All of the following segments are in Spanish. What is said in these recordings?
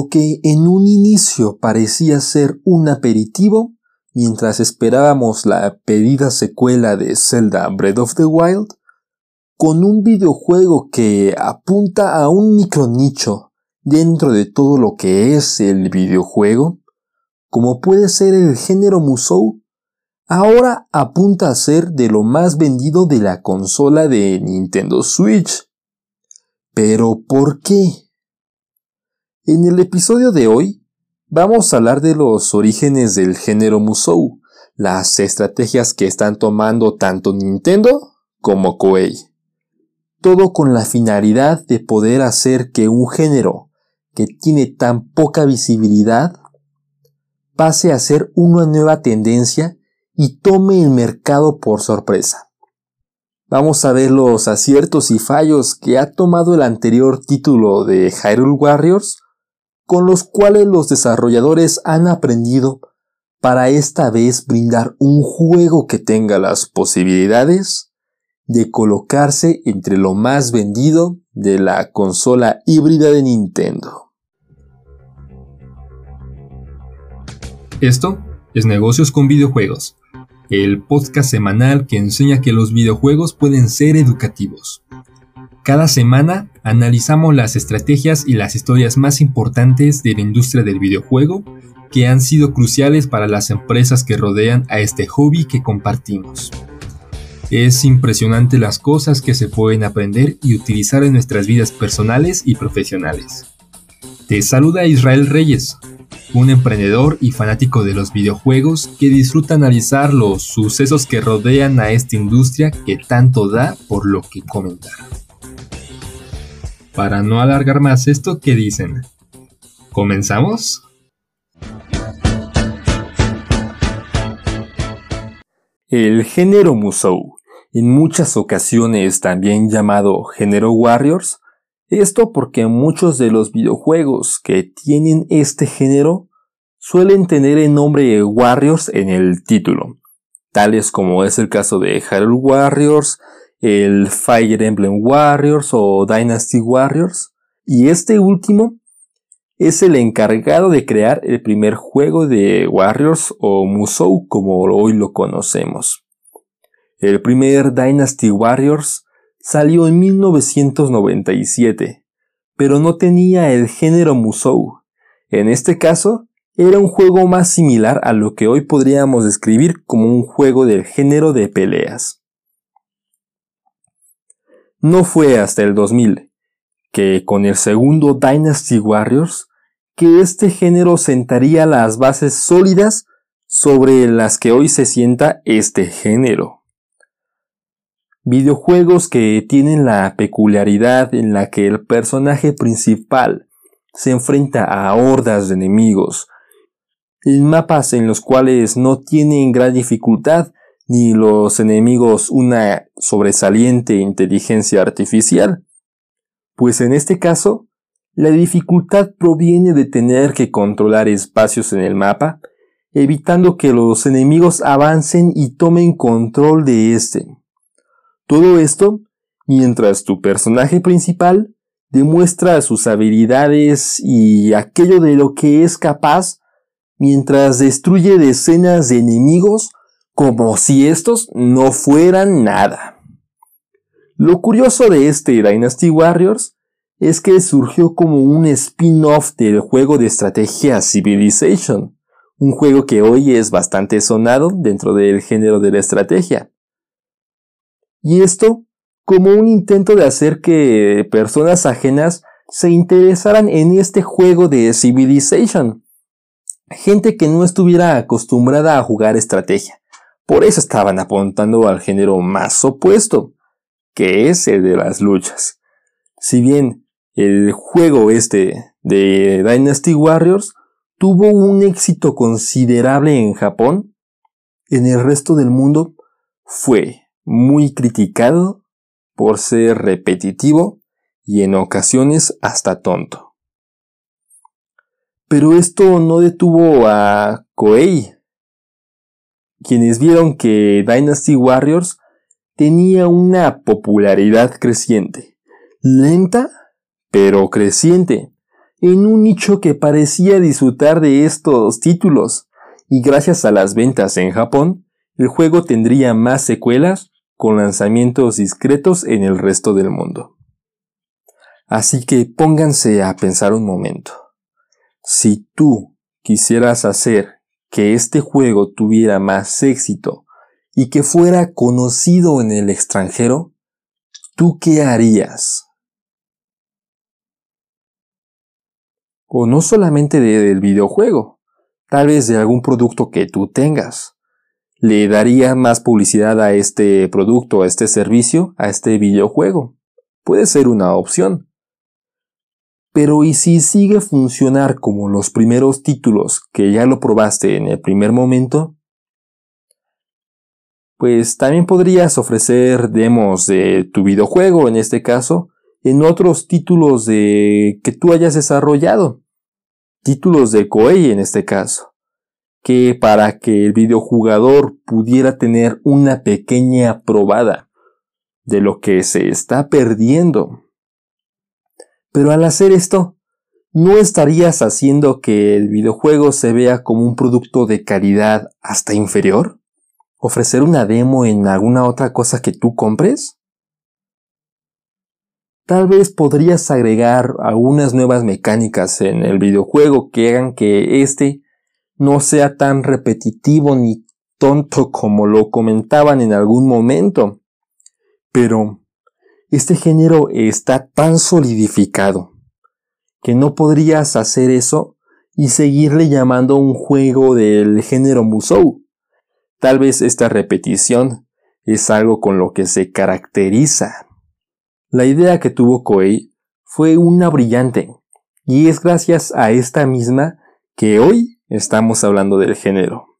Lo que en un inicio parecía ser un aperitivo, mientras esperábamos la pedida secuela de Zelda Breath of the Wild, con un videojuego que apunta a un micronicho dentro de todo lo que es el videojuego, como puede ser el género Musou, ahora apunta a ser de lo más vendido de la consola de Nintendo Switch. Pero ¿por qué? En el episodio de hoy vamos a hablar de los orígenes del género Musou, las estrategias que están tomando tanto Nintendo como Koei todo con la finalidad de poder hacer que un género que tiene tan poca visibilidad pase a ser una nueva tendencia y tome el mercado por sorpresa. Vamos a ver los aciertos y fallos que ha tomado el anterior título de Hyrule Warriors, con los cuales los desarrolladores han aprendido para esta vez brindar un juego que tenga las posibilidades de colocarse entre lo más vendido de la consola híbrida de Nintendo. Esto es Negocios con Videojuegos, el podcast semanal que enseña que los videojuegos pueden ser educativos. Cada semana analizamos las estrategias y las historias más importantes de la industria del videojuego que han sido cruciales para las empresas que rodean a este hobby que compartimos. Es impresionante las cosas que se pueden aprender y utilizar en nuestras vidas personales y profesionales. Te saluda Israel Reyes, un emprendedor y fanático de los videojuegos que disfruta analizar los sucesos que rodean a esta industria que tanto da por lo que comentar. Para no alargar más esto, ¿qué dicen? ¿Comenzamos? El género Musou en muchas ocasiones también llamado género Warriors, esto porque muchos de los videojuegos que tienen este género suelen tener el nombre Warriors en el título, tales como es el caso de Hyrule Warriors, el Fire Emblem Warriors o Dynasty Warriors, y este último es el encargado de crear el primer juego de Warriors o Musou como hoy lo conocemos. El primer Dynasty Warriors salió en 1997, pero no tenía el género Musou. En este caso, era un juego más similar a lo que hoy podríamos describir como un juego del género de peleas. No fue hasta el 2000 que con el segundo Dynasty Warriors que este género sentaría las bases sólidas sobre las que hoy se sienta este género. Videojuegos que tienen la peculiaridad en la que el personaje principal se enfrenta a hordas de enemigos, en mapas en los cuales no tienen gran dificultad ni los enemigos una sobresaliente inteligencia artificial, pues en este caso la dificultad proviene de tener que controlar espacios en el mapa, evitando que los enemigos avancen y tomen control de este. Todo esto mientras tu personaje principal demuestra sus habilidades y aquello de lo que es capaz mientras destruye decenas de enemigos como si estos no fueran nada. Lo curioso de este Dynasty Warriors es que surgió como un spin-off del juego de estrategia Civilization, un juego que hoy es bastante sonado dentro del género de la estrategia. Y esto como un intento de hacer que personas ajenas se interesaran en este juego de Civilization. Gente que no estuviera acostumbrada a jugar estrategia. Por eso estaban apuntando al género más opuesto, que es el de las luchas. Si bien el juego este de Dynasty Warriors tuvo un éxito considerable en Japón, en el resto del mundo fue muy criticado por ser repetitivo y en ocasiones hasta tonto. Pero esto no detuvo a Koei, quienes vieron que Dynasty Warriors tenía una popularidad creciente, lenta pero creciente, en un nicho que parecía disfrutar de estos títulos, y gracias a las ventas en Japón, el juego tendría más secuelas con lanzamientos discretos en el resto del mundo. Así que pónganse a pensar un momento. Si tú quisieras hacer que este juego tuviera más éxito y que fuera conocido en el extranjero, ¿tú qué harías? O no solamente del videojuego, tal vez de algún producto que tú tengas le daría más publicidad a este producto, a este servicio, a este videojuego. Puede ser una opción. Pero ¿y si sigue funcionar como los primeros títulos que ya lo probaste en el primer momento? Pues también podrías ofrecer demos de tu videojuego en este caso en otros títulos de que tú hayas desarrollado. Títulos de Koei en este caso que para que el videojugador pudiera tener una pequeña probada de lo que se está perdiendo. Pero al hacer esto, ¿no estarías haciendo que el videojuego se vea como un producto de calidad hasta inferior? ¿Ofrecer una demo en alguna otra cosa que tú compres? Tal vez podrías agregar algunas nuevas mecánicas en el videojuego que hagan que éste no sea tan repetitivo ni tonto como lo comentaban en algún momento. Pero este género está tan solidificado que no podrías hacer eso y seguirle llamando un juego del género Musou. Tal vez esta repetición es algo con lo que se caracteriza. La idea que tuvo Koei fue una brillante, y es gracias a esta misma que hoy Estamos hablando del género.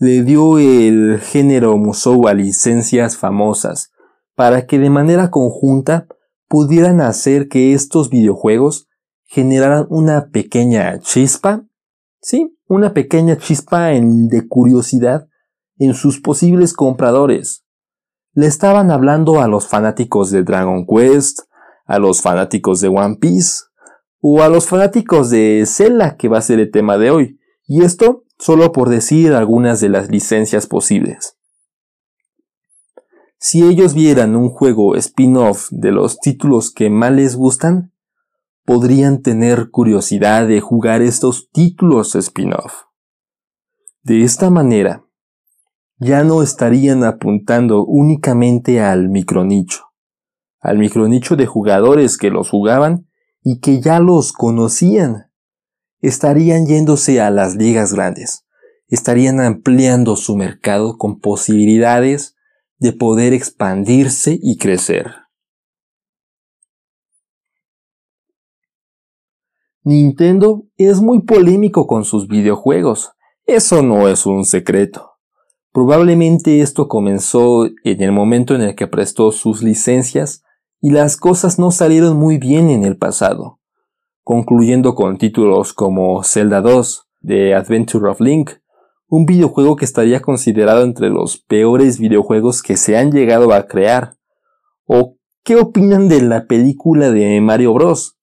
Le dio el género Musou a licencias famosas para que de manera conjunta pudieran hacer que estos videojuegos generaran una pequeña chispa, sí, una pequeña chispa de curiosidad en sus posibles compradores. Le estaban hablando a los fanáticos de Dragon Quest, a los fanáticos de One Piece, o a los fanáticos de Zelda, que va a ser el tema de hoy. Y esto solo por decir algunas de las licencias posibles. Si ellos vieran un juego spin-off de los títulos que más les gustan, podrían tener curiosidad de jugar estos títulos spin-off. De esta manera, ya no estarían apuntando únicamente al micronicho, al micronicho de jugadores que los jugaban y que ya los conocían. Estarían yéndose a las ligas grandes, estarían ampliando su mercado con posibilidades de poder expandirse y crecer. Nintendo es muy polémico con sus videojuegos, eso no es un secreto. Probablemente esto comenzó en el momento en el que prestó sus licencias y las cosas no salieron muy bien en el pasado, concluyendo con títulos como Zelda 2, The Adventure of Link, un videojuego que estaría considerado entre los peores videojuegos que se han llegado a crear. ¿O qué opinan de la película de Mario Bros?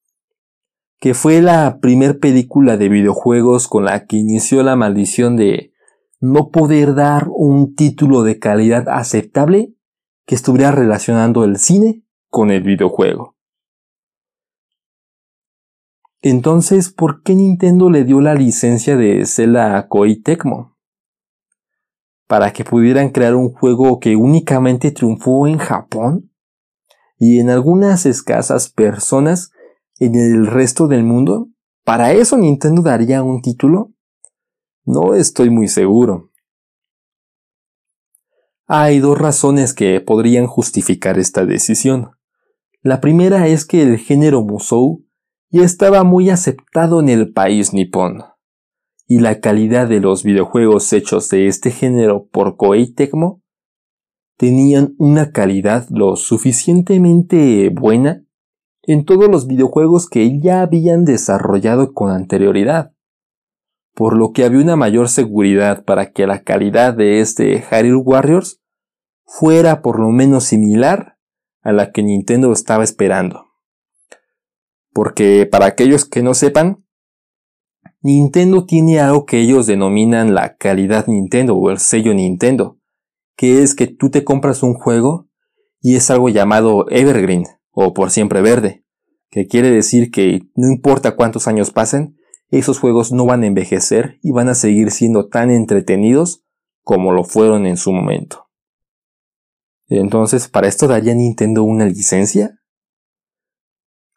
Que fue la primer película de videojuegos con la que inició la maldición de no poder dar un título de calidad aceptable que estuviera relacionando el cine con el videojuego. Entonces, ¿por qué Nintendo le dio la licencia de Zelda a Koei Tecmo? ¿Para que pudieran crear un juego que únicamente triunfó en Japón? ¿Y en algunas escasas personas en el resto del mundo? ¿Para eso Nintendo daría un título? No estoy muy seguro. Hay dos razones que podrían justificar esta decisión. La primera es que el género Musou ya estaba muy aceptado en el país nipón, y la calidad de los videojuegos hechos de este género por Koei Tecmo tenían una calidad lo suficientemente buena en todos los videojuegos que ya habían desarrollado con anterioridad, por lo que había una mayor seguridad para que la calidad de este Hyrule Warriors fuera por lo menos similar a la que Nintendo estaba esperando. Porque para aquellos que no sepan, Nintendo tiene algo que ellos denominan la calidad Nintendo o el sello Nintendo, que es que tú te compras un juego y es algo llamado Evergreen o por siempre verde, que quiere decir que no importa cuántos años pasen, esos juegos no van a envejecer y van a seguir siendo tan entretenidos como lo fueron en su momento. Entonces, ¿para esto daría Nintendo una licencia?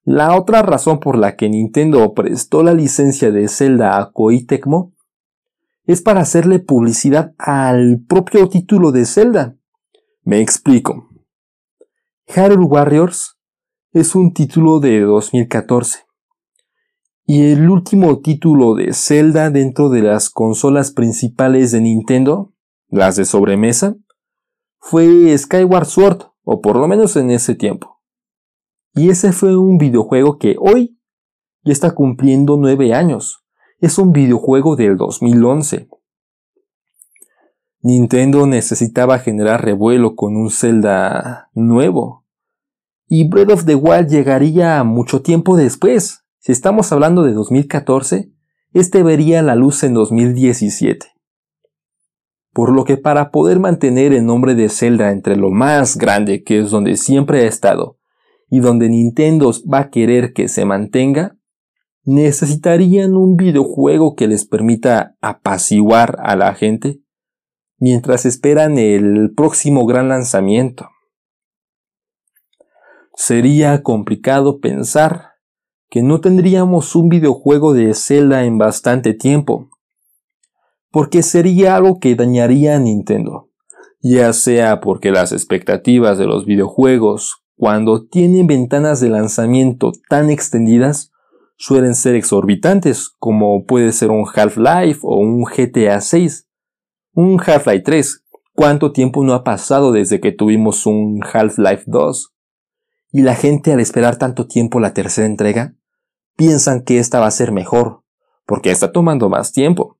La otra razón por la que Nintendo prestó la licencia de Zelda a Koei Tecmo es para hacerle publicidad al propio título de Zelda. Me explico. Hyrule Warriors es un título de 2014 y el último título de Zelda dentro de las consolas principales de Nintendo, las de sobremesa, fue Skyward Sword, o por lo menos en ese tiempo. Y ese fue un videojuego que hoy ya está cumpliendo nueve años. Es un videojuego del 2011. Nintendo necesitaba generar revuelo con un Zelda nuevo. Y Breath of the Wild llegaría mucho tiempo después, si estamos hablando de 2014, este vería la luz en 2017. Por lo que para poder mantener el nombre de Zelda entre lo más grande que es donde siempre ha estado y donde Nintendo va a querer que se mantenga, necesitarían un videojuego que les permita apaciguar a la gente mientras esperan el próximo gran lanzamiento. Sería complicado pensar que no tendríamos un videojuego de Zelda en bastante tiempo, porque sería algo que dañaría a Nintendo, ya sea porque las expectativas de los videojuegos, cuando tienen ventanas de lanzamiento tan extendidas, suelen ser exorbitantes, como puede ser un Half-Life o un GTA 6. Un Half-Life 3, ¿cuánto tiempo no ha pasado desde que tuvimos un Half-Life 2? Y la gente al esperar tanto tiempo la tercera entrega, piensan que esta va a ser mejor, porque está tomando más tiempo.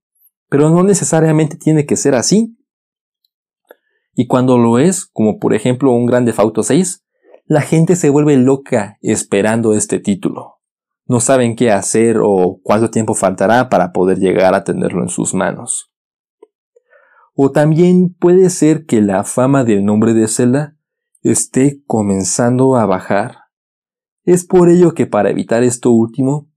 Pero no necesariamente tiene que ser así. Y cuando lo es, como por ejemplo un Grande Auto 6, la gente se vuelve loca esperando este título. No saben qué hacer o cuánto tiempo faltará para poder llegar a tenerlo en sus manos. O también puede ser que la fama del nombre de Zelda esté comenzando a bajar. Es por ello que para evitar esto último,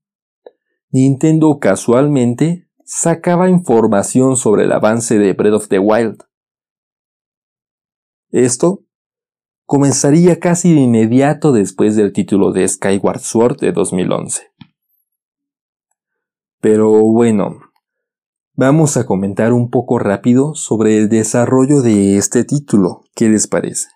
Nintendo casualmente sacaba información sobre el avance de Breath of the Wild. Esto comenzaría casi de inmediato después del título de Skyward Sword de 2011. Pero bueno, vamos a comentar un poco rápido sobre el desarrollo de este título. ¿Qué les parece?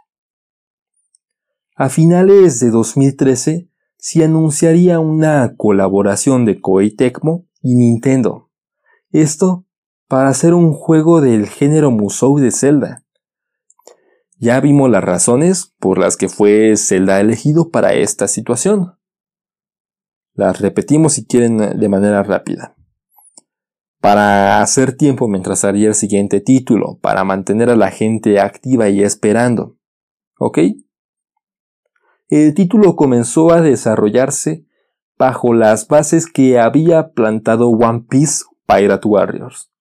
A finales de 2013 se anunciaría una colaboración de Koei Tecmo y Nintendo. Esto para hacer un juego del género Musou de Zelda. Ya vimos las razones por las que fue Zelda elegido para esta situación. Las repetimos si quieren de manera rápida. Para hacer tiempo mientras haría el siguiente título, para mantener a la gente activa y esperando. ¿Ok? el título comenzó a desarrollarse bajo las bases que había plantado One Piece Pirate Warriors.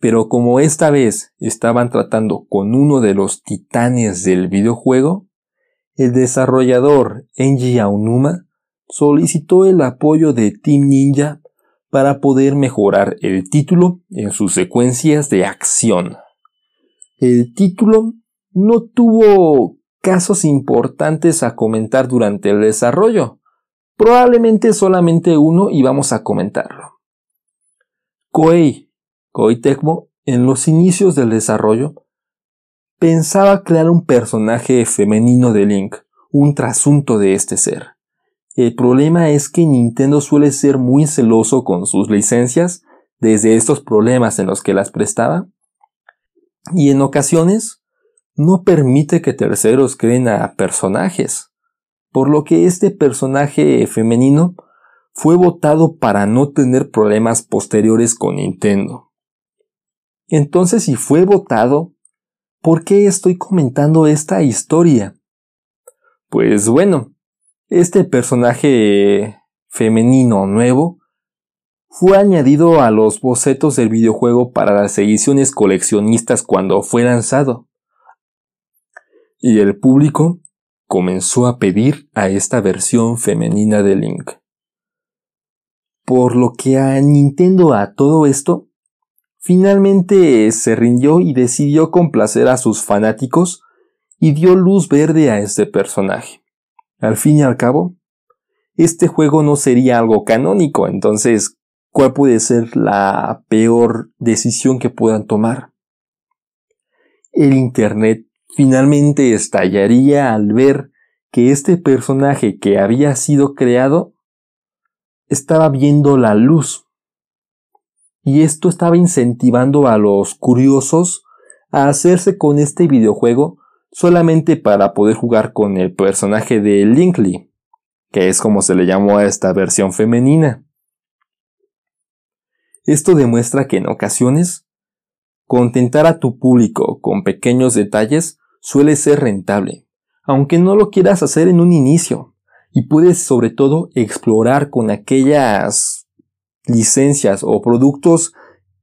Pero como esta vez estaban tratando con uno de los titanes del videojuego, el desarrollador Enji Aonuma solicitó el apoyo de Team Ninja para poder mejorar el título en sus secuencias de acción. El título no tuvo casos importantes a comentar durante el desarrollo. Probablemente solamente uno y vamos a comentarlo. Koei, Koei Tecmo, en los inicios del desarrollo, pensaba crear un personaje femenino de Link, un trasunto de este ser. El problema es que Nintendo suele ser muy celoso con sus licencias desde estos problemas en los que las prestaba, y en ocasiones no permite que terceros creen a personajes, por lo que este personaje femenino fue votado para no tener problemas posteriores con Nintendo. Entonces, si fue votado, ¿por qué estoy comentando esta historia? Pues bueno, Este personaje femenino nuevo fue añadido a los bocetos del videojuego para las ediciones coleccionistas cuando fue lanzado. Y el público comenzó a pedir a esta versión femenina de Link. Por lo que a Nintendo a todo esto, finalmente se rindió y decidió complacer a sus fanáticos y dio luz verde a este personaje. Al fin y al cabo, este juego no sería algo canónico, entonces, ¿cuál puede ser la peor decisión que puedan tomar? El Internet finalmente estallaría al ver que este personaje que había sido creado estaba viendo la luz. Y esto estaba incentivando a los curiosos a hacerse con este videojuego solamente para poder jugar con el personaje de Linkley, que es como se le llamó a esta versión femenina. Esto demuestra que en ocasiones, contentar a tu público con pequeños detalles suele ser rentable, aunque no lo quieras hacer en un inicio, y puedes sobre todo explorar con aquellas licencias o productos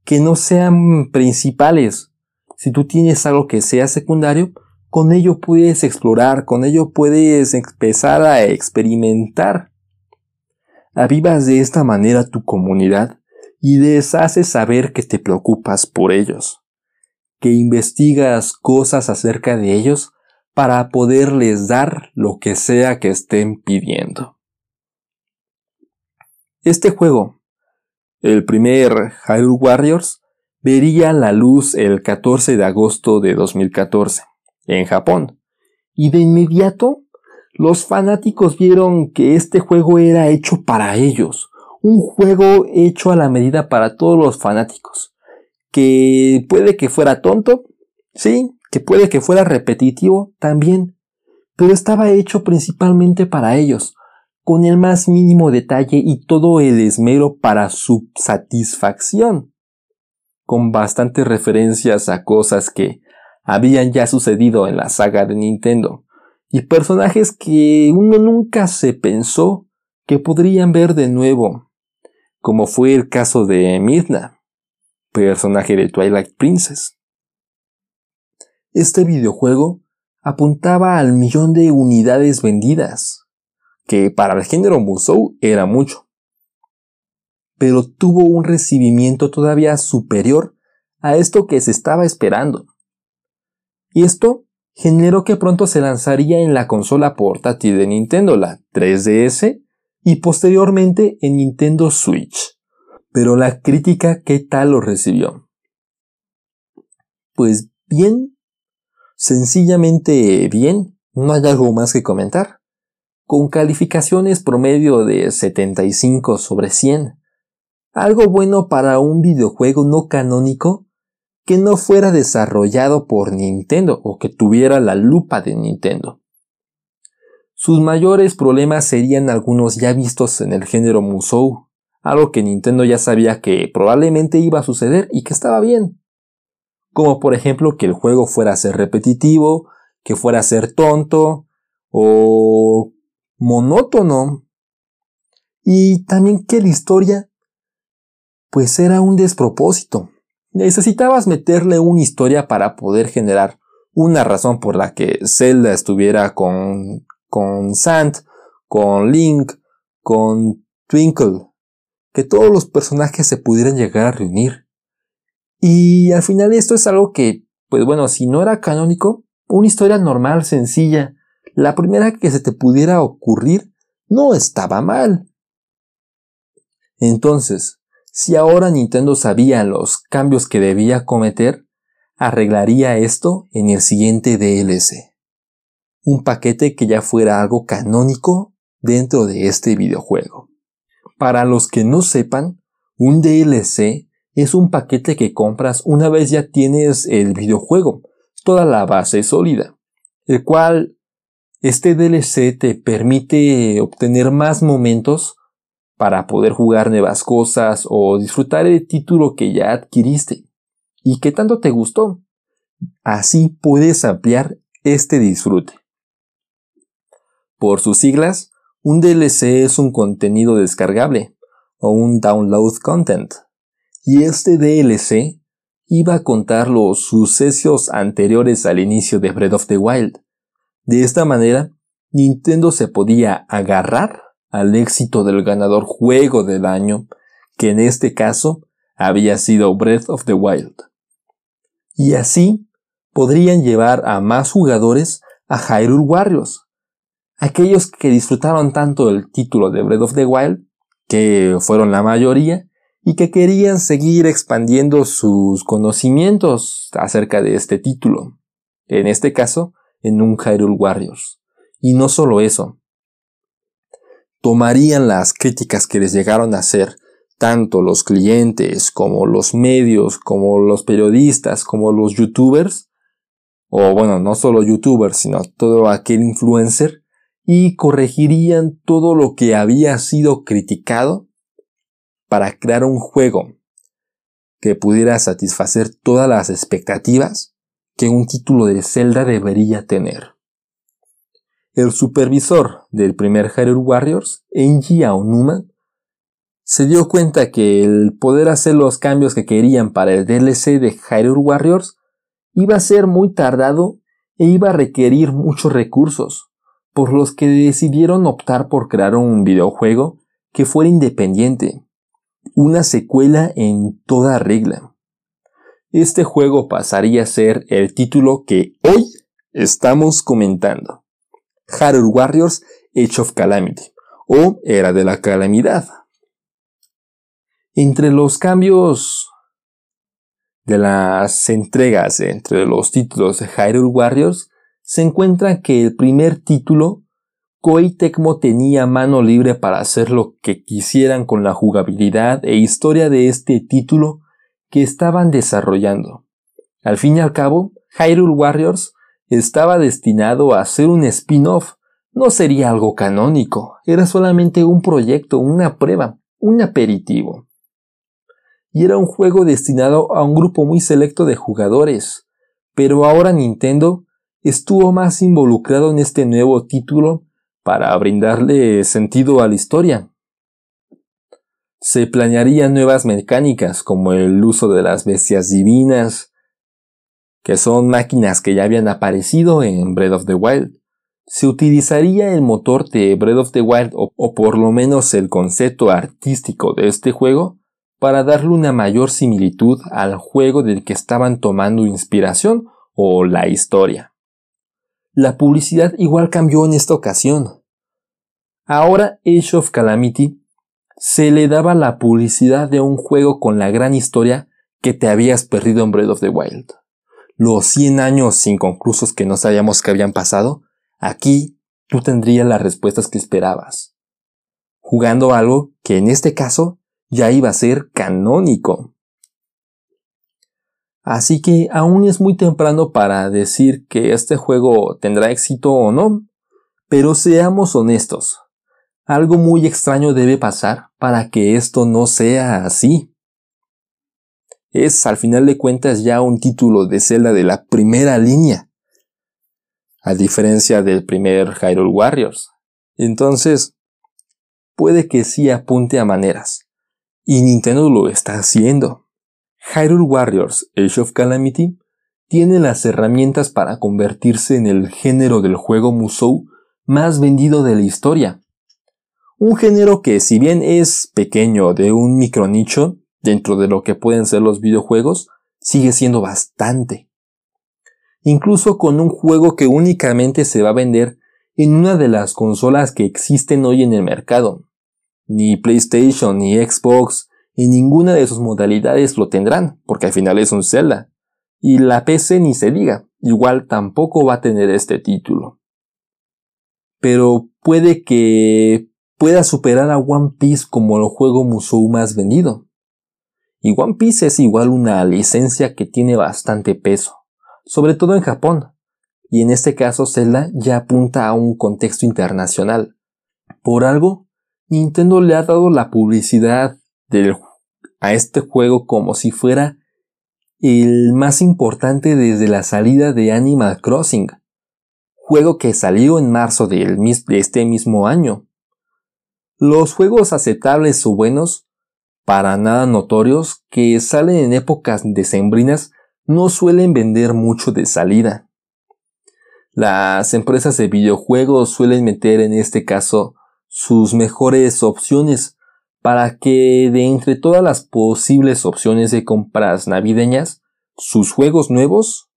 que no sean principales. Si tú tienes algo que sea secundario, con ello puedes explorar, con ello puedes empezar a experimentar. Avivas de esta manera tu comunidad y les haces saber que te preocupas por ellos, que investigas cosas acerca de ellos para poderles dar lo que sea que estén pidiendo. Este juego, el primer Hyrule Warriors, vería la luz el 14 de agosto de 2014 en Japón. Y de inmediato, los fanáticos vieron que este juego era hecho para ellos, un juego hecho a la medida para todos los fanáticos, que puede que fuera tonto, sí, que puede que fuera repetitivo también, pero estaba hecho principalmente para ellos, con el más mínimo detalle y todo el esmero para su satisfacción, con bastantes referencias a cosas que habían ya sucedido en la saga de Nintendo, y personajes que uno nunca se pensó que podrían ver de nuevo, como fue el caso de Midna, personaje de Twilight Princess. Este videojuego apuntaba al millón de unidades vendidas, que para el género Musou era mucho, pero tuvo un recibimiento todavía superior a esto que se estaba esperando y esto generó que pronto se lanzaría en la consola portátil de Nintendo, la 3DS, y posteriormente en Nintendo Switch. Pero la crítica, ¿qué tal lo recibió? Pues bien, sencillamente bien, no hay algo más que comentar. Con calificaciones promedio de 75 sobre 100. Algo bueno para un videojuego no canónico que no fuera desarrollado por Nintendo o que tuviera la lupa de Nintendo. Sus mayores problemas serían algunos ya vistos en el género Musou, algo que Nintendo ya sabía que probablemente iba a suceder y que estaba bien. Como por ejemplo que el juego fuera a ser repetitivo, que fuera a ser tonto o monótono. Y también que la historia pues era un despropósito. Necesitabas meterle una historia para poder generar una razón por la que Zelda estuviera con, con Sant, con Link, con Twinkle, que todos los personajes se pudieran llegar a reunir. Y al final esto es algo que, pues bueno, si no era canónico, una historia normal, sencilla, la primera que se te pudiera ocurrir, no estaba mal. Entonces, si ahora Nintendo sabía los cambios que debía cometer, arreglaría esto en el siguiente DLC. Un paquete que ya fuera algo canónico dentro de este videojuego. Para los que no sepan, un DLC es un paquete que compras una vez ya tienes el videojuego, toda la base sólida, el cual este DLC te permite obtener más momentos para poder jugar nuevas cosas o disfrutar el título que ya adquiriste y que tanto te gustó. Así puedes ampliar este disfrute. Por sus siglas, Un DLC es un contenido descargable o un download content. Y este DLC iba a contar los sucesos anteriores al inicio de Breath of the Wild. De esta manera, Nintendo se podía agarrar al éxito del ganador juego del año, que en este caso había sido Breath of the Wild. Y así podrían llevar a más jugadores a Hyrule Warriors, aquellos que disfrutaron tanto el título de Breath of the Wild, que fueron la mayoría, y que querían seguir expandiendo sus conocimientos acerca de este título, en este caso, en un Hyrule Warriors. Y no solo eso, tomarían las críticas que les llegaron a hacer tanto los clientes como los medios, como los periodistas, como los youtubers, o bueno, no solo youtubers, sino todo aquel influencer, y corregirían todo lo que había sido criticado para crear un juego que pudiera satisfacer todas las expectativas que un título de Zelda debería tener. El supervisor del primer Hyrule Warriors, Enji Aonuma, se dio cuenta que el poder hacer los cambios que querían para el DLC de Hyrule Warriors iba a ser muy tardado e iba a requerir muchos recursos, por los que decidieron optar por crear un videojuego que fuera independiente, una secuela en toda regla. Este juego pasaría a ser el título que hoy estamos comentando. Harold Warriors Age of Calamity o Era de la Calamidad. Entre los cambios de las entregas entre los títulos de Hyrule Warriors se encuentra que el primer título Koei Tecmo tenía mano libre para hacer lo que quisieran con la jugabilidad e historia de este título que estaban desarrollando. Al fin y al cabo, Hyrule Warriors estaba destinado a ser un spin-off, no sería algo canónico, era solamente un proyecto, una prueba, un aperitivo. Y era un juego destinado a un grupo muy selecto de jugadores, pero ahora Nintendo estuvo más involucrado en este nuevo título para brindarle sentido a la historia. Se planearían nuevas mecánicas como el uso de las bestias divinas, que son máquinas que ya habían aparecido en Breath of the Wild. Se utilizaría el motor de Breath of the Wild o, o por lo menos el concepto artístico de este juego para darle una mayor similitud al juego del que estaban tomando inspiración o la historia. La publicidad igual cambió en esta ocasión. Ahora Age of Calamity se le daba la publicidad de un juego con la gran historia que te habías perdido en Breath of the Wild. Los 100 años inconclusos que no sabíamos que habían pasado, aquí tú tendrías las respuestas que esperabas. Jugando algo que en este caso ya iba a ser canónico. Así que aún es muy temprano para decir que este juego tendrá éxito o no, pero seamos honestos. Algo muy extraño debe pasar para que esto no sea así. Es al final de cuentas ya un título de Zelda de la primera línea, a diferencia del primer Hyrule Warriors. Entonces, puede que sí apunte a maneras, y Nintendo lo está haciendo. Hyrule Warriors Age of Calamity tiene las herramientas para convertirse en el género del juego Musou más vendido de la historia. Un género que si bien es pequeño de un micronicho dentro de lo que pueden ser los videojuegos, sigue siendo bastante. Incluso con un juego que únicamente se va a vender en una de las consolas que existen hoy en el mercado. Ni PlayStation, ni Xbox, y ninguna de sus modalidades lo tendrán, porque al final es un Zelda. Y la PC ni se diga, igual tampoco va a tener este título. Pero puede que pueda superar a One Piece como el juego Musou más vendido. Y One Piece es igual una licencia que tiene bastante peso, sobre todo en Japón. Y en este caso Zelda ya apunta a un contexto internacional. Por algo, Nintendo le ha dado la publicidad a este juego como si fuera el más importante desde la salida de Animal Crossing, juego que salió en marzo de este mismo año, Los juegos aceptables o buenos, para nada notorios, que salen en épocas decembrinas, no suelen vender mucho de salida. Las empresas de videojuegos suelen meter en este caso sus mejores opciones para que de entre todas las posibles opciones de compras navideñas, sus juegos nuevos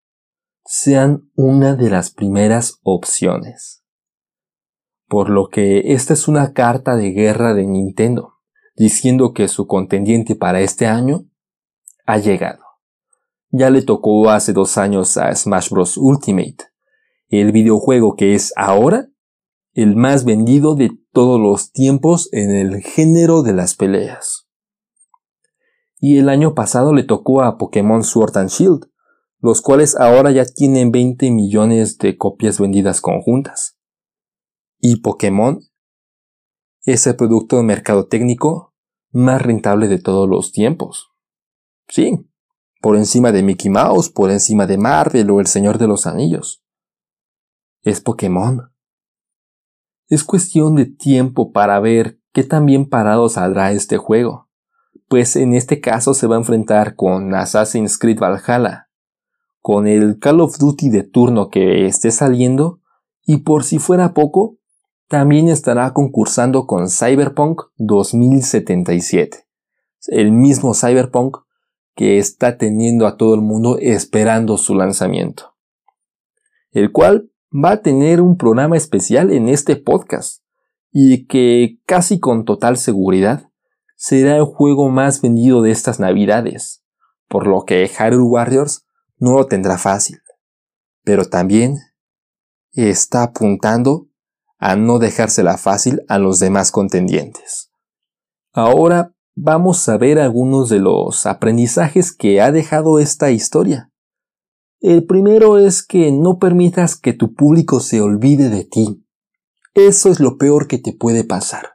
sean una de las primeras opciones. Por lo que esta es una carta de guerra de Nintendo, diciendo que su contendiente para este año ha llegado. Ya le tocó hace dos años a Smash Bros. Ultimate, el videojuego que es ahora el más vendido de todos los tiempos en el género de las peleas. Y el año pasado le tocó a Pokémon Sword and Shield, los cuales ahora ya tienen 20 millones de copias vendidas conjuntas. Y Pokémon es el producto mercadotécnico más rentable de todos los tiempos. Sí, por encima de Mickey Mouse, por encima de Marvel o El Señor de los Anillos. Es Pokémon. Es cuestión de tiempo para ver qué tan bien parado saldrá este juego, pues en este caso se va a enfrentar con Assassin's Creed Valhalla, con el Call of Duty de turno que esté saliendo, y por si fuera poco, también estará concursando con Cyberpunk 2077, el mismo Cyberpunk que está teniendo a todo el mundo esperando su lanzamiento, el cual va a tener un programa especial en este podcast y que casi con total seguridad será el juego más vendido de estas navidades, por lo que Hyrule Warriors no lo tendrá fácil, pero también está apuntando a no dejársela fácil a los demás contendientes. Ahora vamos a ver algunos de los aprendizajes que ha dejado esta historia. El primero es que no permitas que tu público se olvide de ti. Eso es lo peor que te puede pasar.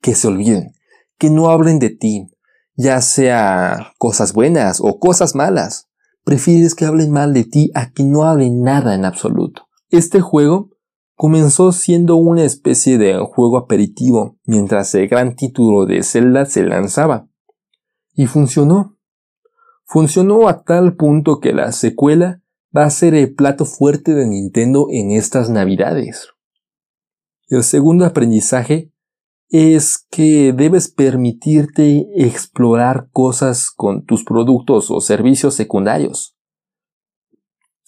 Que se olviden, que no hablen de ti, ya sea cosas buenas o cosas malas. Prefieres que hablen mal de ti a que no hablen nada en absoluto. Este juego comenzó siendo una especie de juego aperitivo mientras el gran título de Zelda se lanzaba. Y funcionó. Funcionó a tal punto que la secuela va a ser el plato fuerte de Nintendo en estas navidades. El segundo aprendizaje es que debes permitirte explorar cosas con tus productos o servicios secundarios.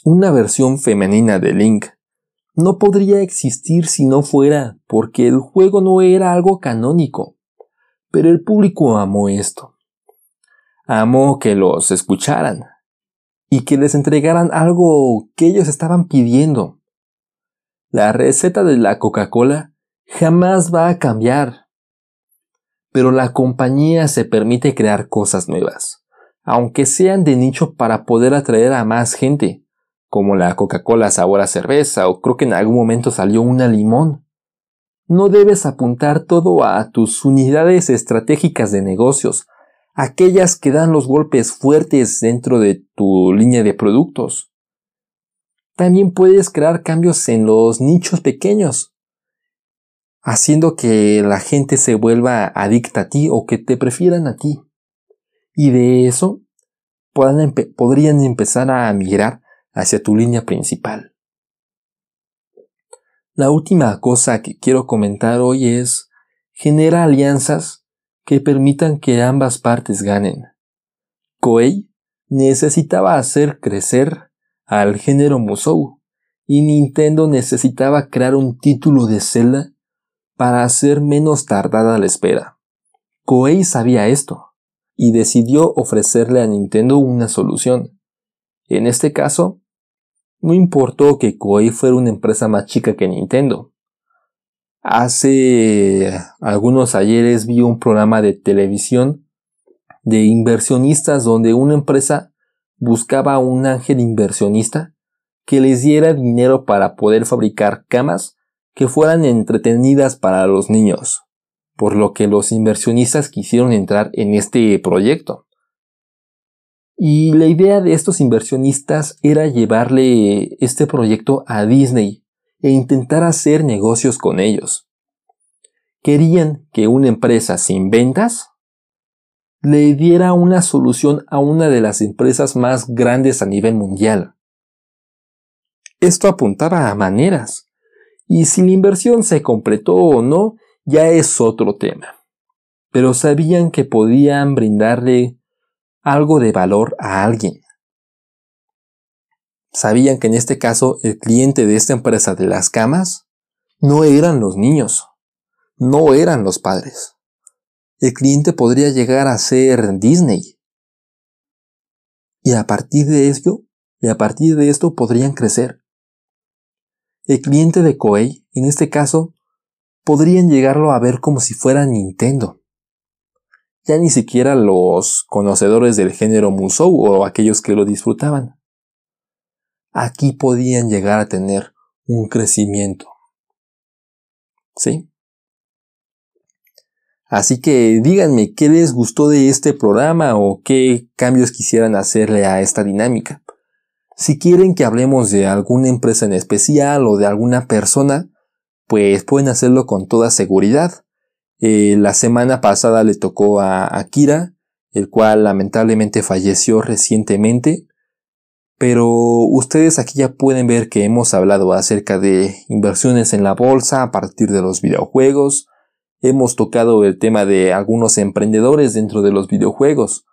Una versión femenina de Link no podría existir si no fuera porque el juego no era algo canónico. Pero el público amó esto. Amó que los escucharan y que les entregaran algo que ellos estaban pidiendo. La receta de la Coca-Cola jamás va a cambiar. Pero la compañía se permite crear cosas nuevas, aunque sean de nicho para poder atraer a más gente como la Coca-Cola sabor a cerveza o creo que en algún momento salió una limón. No debes apuntar todo a tus unidades estratégicas de negocios, aquellas que dan los golpes fuertes dentro de tu línea de productos. También puedes crear cambios en los nichos pequeños, haciendo que la gente se vuelva adicta a ti o que te prefieran a ti. Y de eso podrían empezar a migrar hacia tu línea principal. La última cosa que quiero comentar hoy es genera alianzas que permitan que ambas partes ganen. Koei necesitaba hacer crecer al género Musou y Nintendo necesitaba crear un título de Zelda para hacer menos tardada la espera. Koei sabía esto y decidió ofrecerle a Nintendo una solución. En este caso, no importó que Koei fuera una empresa más chica que Nintendo. Hace algunos ayeres vi un programa de televisión de inversionistas donde una empresa buscaba un ángel inversionista que les diera dinero para poder fabricar camas que fueran entretenidas para los niños, por lo que los inversionistas quisieron entrar en este proyecto. Y la idea de estos inversionistas era llevarle este proyecto a Disney e intentar hacer negocios con ellos. querían que una empresa sin ventas le diera una solución a una de las empresas más grandes a nivel mundial. Esto apuntaba a maneras, y si la inversión se completó o no, ya es otro tema. Pero sabían que podían brindarle algo de valor a alguien. Sabían que en este caso el cliente de esta empresa de las camas no eran los niños, no eran los padres. El cliente podría llegar a ser Disney. Y a partir de esto, y a partir de esto podrían crecer. El cliente de Koei, en este caso, podrían llegarlo a ver como si fuera Nintendo. Ya ni siquiera los conocedores del género Musou o aquellos que lo disfrutaban. Aquí podían llegar a tener un crecimiento. ¿Sí? Así que díganme qué les gustó de este programa o qué cambios quisieran hacerle a esta dinámica. Si quieren que hablemos de alguna empresa en especial o de alguna persona, pues pueden hacerlo con toda seguridad. Eh, la semana pasada le tocó a Akira, el cual lamentablemente falleció recientemente. Pero ustedes aquí ya pueden ver que hemos hablado acerca de inversiones en la bolsa a partir de los videojuegos. Hemos tocado el tema de algunos emprendedores dentro de los videojuegos.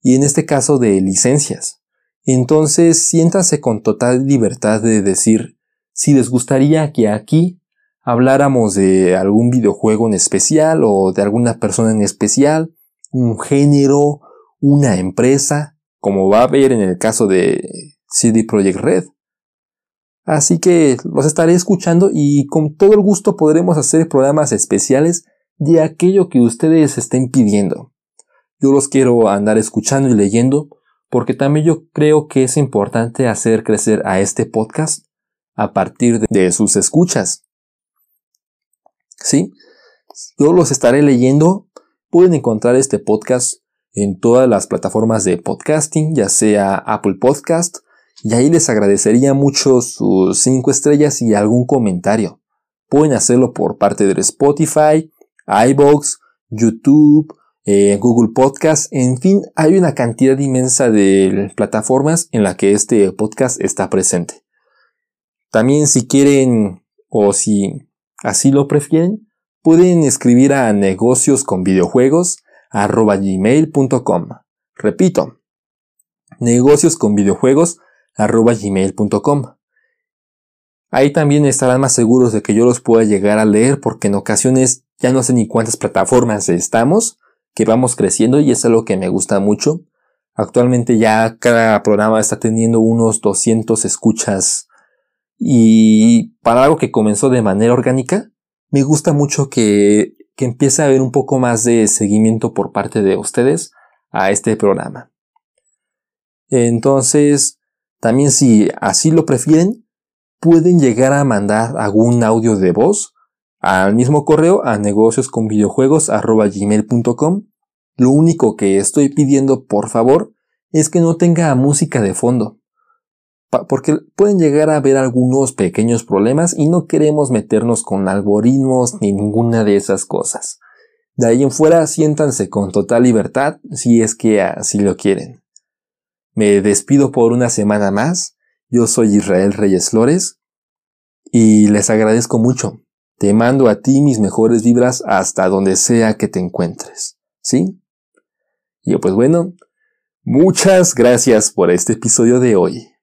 Y en este caso de licencias. Entonces siéntanse con total libertad de decir si les gustaría que aquí habláramos de algún videojuego en especial o de alguna persona en especial, un género, una empresa, como va a ver en el caso de CD Projekt Red. Así que los estaré escuchando y con todo el gusto podremos hacer programas especiales de aquello que ustedes estén pidiendo. Yo los quiero andar escuchando y leyendo porque también yo creo que es importante hacer crecer a este podcast a partir de sus escuchas. ¿Sí? Yo los estaré leyendo. Pueden encontrar este podcast en todas las plataformas de podcasting, ya sea Apple Podcast, y ahí les agradecería mucho sus 5 estrellas y algún comentario. Pueden hacerlo por parte de Spotify, iBox, YouTube, eh, Google Podcast, en fin, hay una cantidad inmensa de plataformas en la que este podcast está presente. También si quieren o si así lo prefieren, pueden escribir a negocios con videojuegos gmail.com. Repito, negocios con videojuegos gmail.com. Ahí también estarán más seguros de que yo los pueda llegar a leer porque en ocasiones ya no sé ni cuántas plataformas estamos, que vamos creciendo y es algo que me gusta mucho. Actualmente ya cada programa está teniendo unos 200 escuchas y para algo que comenzó de manera orgánica, me gusta mucho que, que empiece a haber un poco más de seguimiento por parte de ustedes a este programa. Entonces, también si así lo prefieren, pueden llegar a mandar algún audio de voz al mismo correo a negociosconvideojuegos.gmail.com. Lo único que estoy pidiendo, por favor, es que no tenga música de fondo porque pueden llegar a haber algunos pequeños problemas y no queremos meternos con algoritmos ni ninguna de esas cosas. De ahí en fuera siéntanse con total libertad si es que así lo quieren. Me despido por una semana más. Yo soy Israel Reyes Flores y les agradezco mucho. Te mando a ti mis mejores vibras hasta donde sea que te encuentres. ¿Sí? Y pues bueno, muchas gracias por este episodio de hoy.